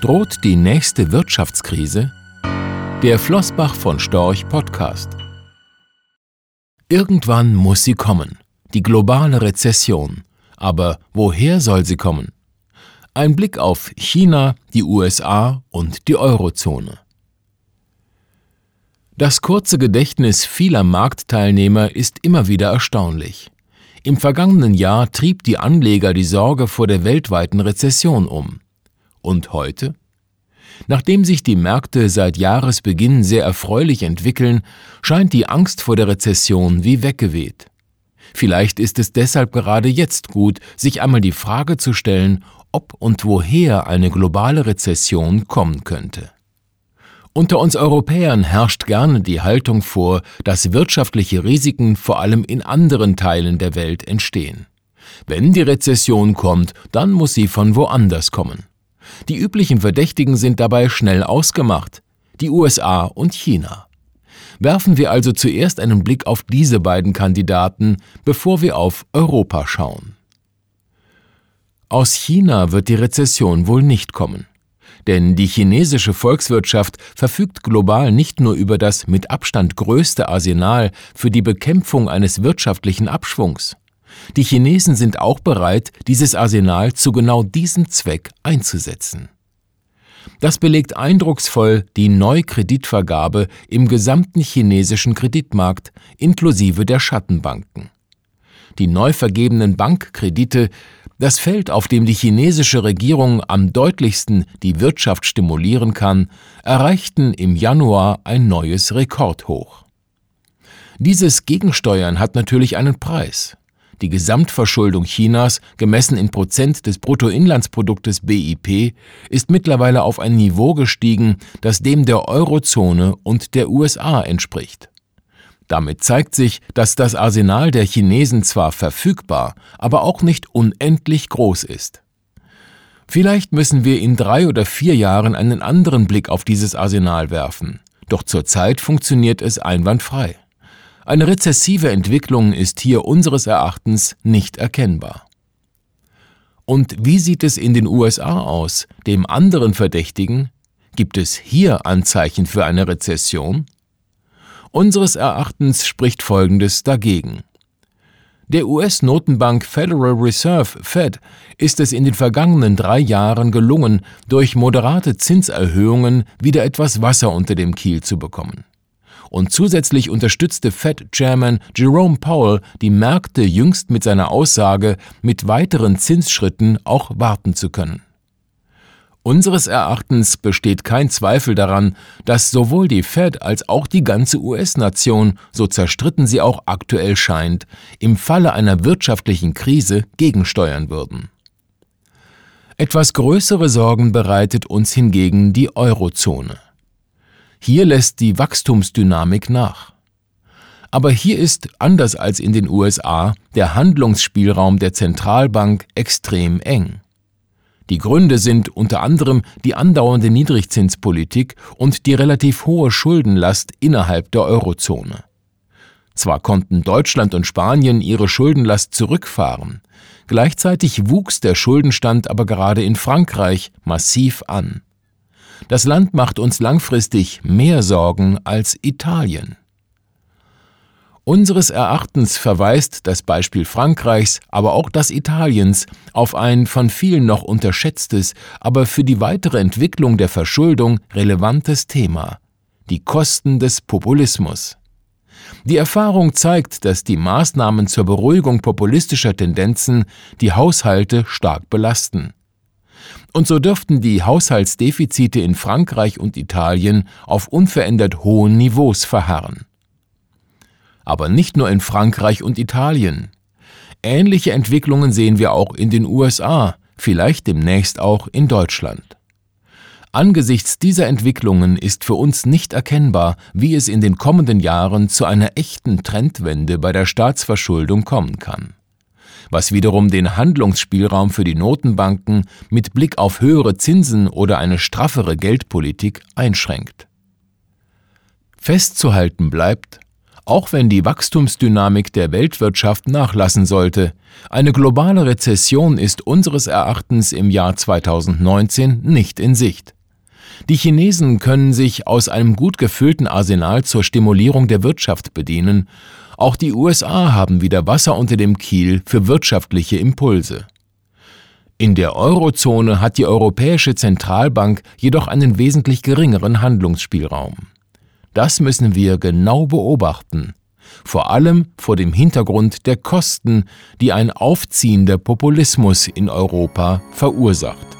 Droht die nächste Wirtschaftskrise? Der Flossbach von Storch Podcast. Irgendwann muss sie kommen, die globale Rezession. Aber woher soll sie kommen? Ein Blick auf China, die USA und die Eurozone. Das kurze Gedächtnis vieler Marktteilnehmer ist immer wieder erstaunlich. Im vergangenen Jahr trieb die Anleger die Sorge vor der weltweiten Rezession um. Und heute? Nachdem sich die Märkte seit Jahresbeginn sehr erfreulich entwickeln, scheint die Angst vor der Rezession wie weggeweht. Vielleicht ist es deshalb gerade jetzt gut, sich einmal die Frage zu stellen, ob und woher eine globale Rezession kommen könnte. Unter uns Europäern herrscht gerne die Haltung vor, dass wirtschaftliche Risiken vor allem in anderen Teilen der Welt entstehen. Wenn die Rezession kommt, dann muss sie von woanders kommen. Die üblichen Verdächtigen sind dabei schnell ausgemacht, die USA und China. Werfen wir also zuerst einen Blick auf diese beiden Kandidaten, bevor wir auf Europa schauen. Aus China wird die Rezession wohl nicht kommen. Denn die chinesische Volkswirtschaft verfügt global nicht nur über das mit Abstand größte Arsenal für die Bekämpfung eines wirtschaftlichen Abschwungs. Die Chinesen sind auch bereit, dieses Arsenal zu genau diesem Zweck einzusetzen. Das belegt eindrucksvoll die Neukreditvergabe im gesamten chinesischen Kreditmarkt inklusive der Schattenbanken. Die neu vergebenen Bankkredite, das Feld, auf dem die chinesische Regierung am deutlichsten die Wirtschaft stimulieren kann, erreichten im Januar ein neues Rekordhoch. Dieses Gegensteuern hat natürlich einen Preis. Die Gesamtverschuldung Chinas, gemessen in Prozent des Bruttoinlandsproduktes BIP, ist mittlerweile auf ein Niveau gestiegen, das dem der Eurozone und der USA entspricht. Damit zeigt sich, dass das Arsenal der Chinesen zwar verfügbar, aber auch nicht unendlich groß ist. Vielleicht müssen wir in drei oder vier Jahren einen anderen Blick auf dieses Arsenal werfen, doch zurzeit funktioniert es einwandfrei. Eine rezessive Entwicklung ist hier unseres Erachtens nicht erkennbar. Und wie sieht es in den USA aus, dem anderen Verdächtigen? Gibt es hier Anzeichen für eine Rezession? Unseres Erachtens spricht Folgendes dagegen. Der US-Notenbank Federal Reserve Fed ist es in den vergangenen drei Jahren gelungen, durch moderate Zinserhöhungen wieder etwas Wasser unter dem Kiel zu bekommen und zusätzlich unterstützte Fed-Chairman Jerome Powell die Märkte jüngst mit seiner Aussage, mit weiteren Zinsschritten auch warten zu können. Unseres Erachtens besteht kein Zweifel daran, dass sowohl die Fed als auch die ganze US-Nation, so zerstritten sie auch aktuell scheint, im Falle einer wirtschaftlichen Krise gegensteuern würden. Etwas größere Sorgen bereitet uns hingegen die Eurozone. Hier lässt die Wachstumsdynamik nach. Aber hier ist, anders als in den USA, der Handlungsspielraum der Zentralbank extrem eng. Die Gründe sind unter anderem die andauernde Niedrigzinspolitik und die relativ hohe Schuldenlast innerhalb der Eurozone. Zwar konnten Deutschland und Spanien ihre Schuldenlast zurückfahren, gleichzeitig wuchs der Schuldenstand aber gerade in Frankreich massiv an. Das Land macht uns langfristig mehr Sorgen als Italien. Unseres Erachtens verweist das Beispiel Frankreichs, aber auch das Italiens auf ein von vielen noch unterschätztes, aber für die weitere Entwicklung der Verschuldung relevantes Thema die Kosten des Populismus. Die Erfahrung zeigt, dass die Maßnahmen zur Beruhigung populistischer Tendenzen die Haushalte stark belasten. Und so dürften die Haushaltsdefizite in Frankreich und Italien auf unverändert hohen Niveaus verharren. Aber nicht nur in Frankreich und Italien. Ähnliche Entwicklungen sehen wir auch in den USA, vielleicht demnächst auch in Deutschland. Angesichts dieser Entwicklungen ist für uns nicht erkennbar, wie es in den kommenden Jahren zu einer echten Trendwende bei der Staatsverschuldung kommen kann was wiederum den Handlungsspielraum für die Notenbanken mit Blick auf höhere Zinsen oder eine straffere Geldpolitik einschränkt. Festzuhalten bleibt, Auch wenn die Wachstumsdynamik der Weltwirtschaft nachlassen sollte, eine globale Rezession ist unseres Erachtens im Jahr 2019 nicht in Sicht. Die Chinesen können sich aus einem gut gefüllten Arsenal zur Stimulierung der Wirtschaft bedienen, auch die USA haben wieder Wasser unter dem Kiel für wirtschaftliche Impulse. In der Eurozone hat die Europäische Zentralbank jedoch einen wesentlich geringeren Handlungsspielraum. Das müssen wir genau beobachten, vor allem vor dem Hintergrund der Kosten, die ein aufziehender Populismus in Europa verursacht.